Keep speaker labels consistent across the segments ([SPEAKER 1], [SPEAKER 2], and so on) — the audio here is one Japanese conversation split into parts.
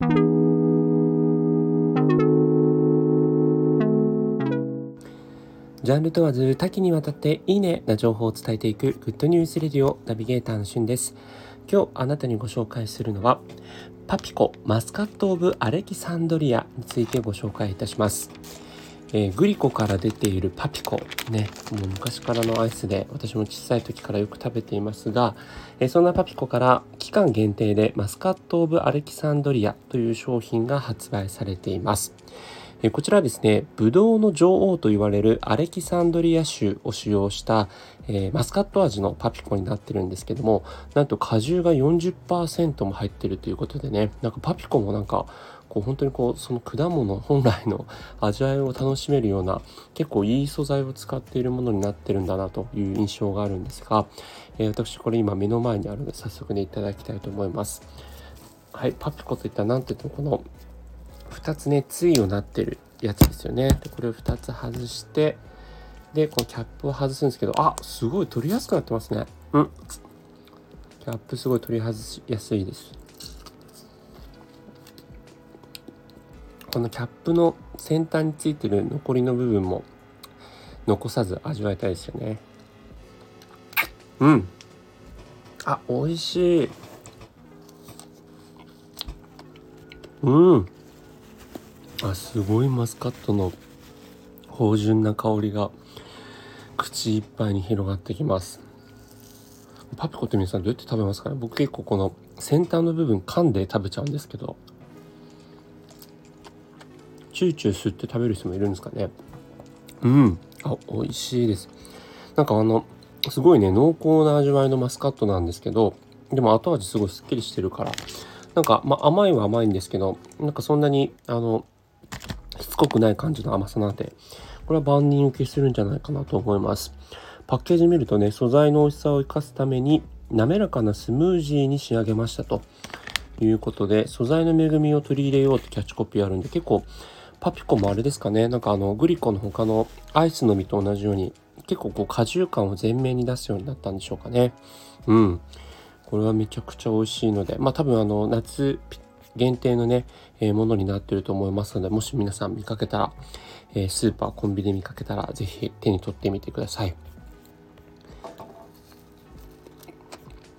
[SPEAKER 1] ジャンル問わず多岐にわたっていいねな情報を伝えていくグッドニュースレディオナビゲーターのしゅんです。今日あなたにご紹介するのはパピコマスカット・オブ・アレキサンドリアについてご紹介いたします。えー、グリコから出ているパピコねもう昔からのアイスで私も小さい時からよく食べていますが、えー、そんなパピコから期間限定でマスカット・オブ・アレキサンドリアという商品が発売されています。えこちらはですね、ブドウの女王と言われるアレキサンドリア州を使用した、え、マスカット味のパピコになってるんですけども、なんと果汁が40%も入ってるということでね、なんかパピコもなんか、こう本当にこうその果物本来の味わいを楽しめるような 結構いい素材を使っているものになってるんだなという印象があるんですが、えー、私これ今目の前にあるので早速ねいただきたいと思います。はい、パピコといったら何て言ってもこの2つね対をなってるやつですよね。でこれを2つ外してでこのキャップを外すんですけどあすごい取りやすくなってますね。うん。キャップすごい取り外しやすいです。このキャップの先端についてる残りの部分も残さず味わいたいですよね。うん。あ美味しい。うん。あすごいマスカットの芳醇な香りが口いっぱいに広がってきます。パピコって皆さんどうやって食べますかね？僕結構この先端の部分噛んで食べちゃうんですけど。チューチュー吸って食べる人もいるんですかね。うん。あ美味しいです。なんかあのすごいね濃厚な味わいのマスカットなんですけどでも後味すごいすっきりしてるからなんか、まあ、甘いは甘いんですけどなんかそんなにあのしつこくない感じの甘さなんで、これは万人受けするんじゃないかなと思います。パッケージ見るとね、素材の美味しさを生かすために、滑らかなスムージーに仕上げましたということで、素材の恵みを取り入れようってキャッチコピーあるんで、結構、パピコもあれですかね、なんかあの、グリコの他のアイスの実と同じように、結構こう果汁感を前面に出すようになったんでしょうかね。うん。これはめちゃくちゃ美味しいので、まあ多分あの、夏限定のね、えー、ものになってると思いますので、もし皆さん見かけたら、えー、スーパー、コンビニで見かけたら、ぜひ手に取ってみてください。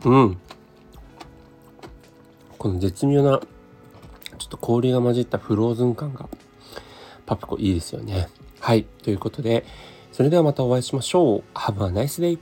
[SPEAKER 1] うん。この絶妙な、ちょっと氷が混じったフローズン感が、パピコいいですよね。はい。ということで、それではまたお会いしましょう。Have a nice day!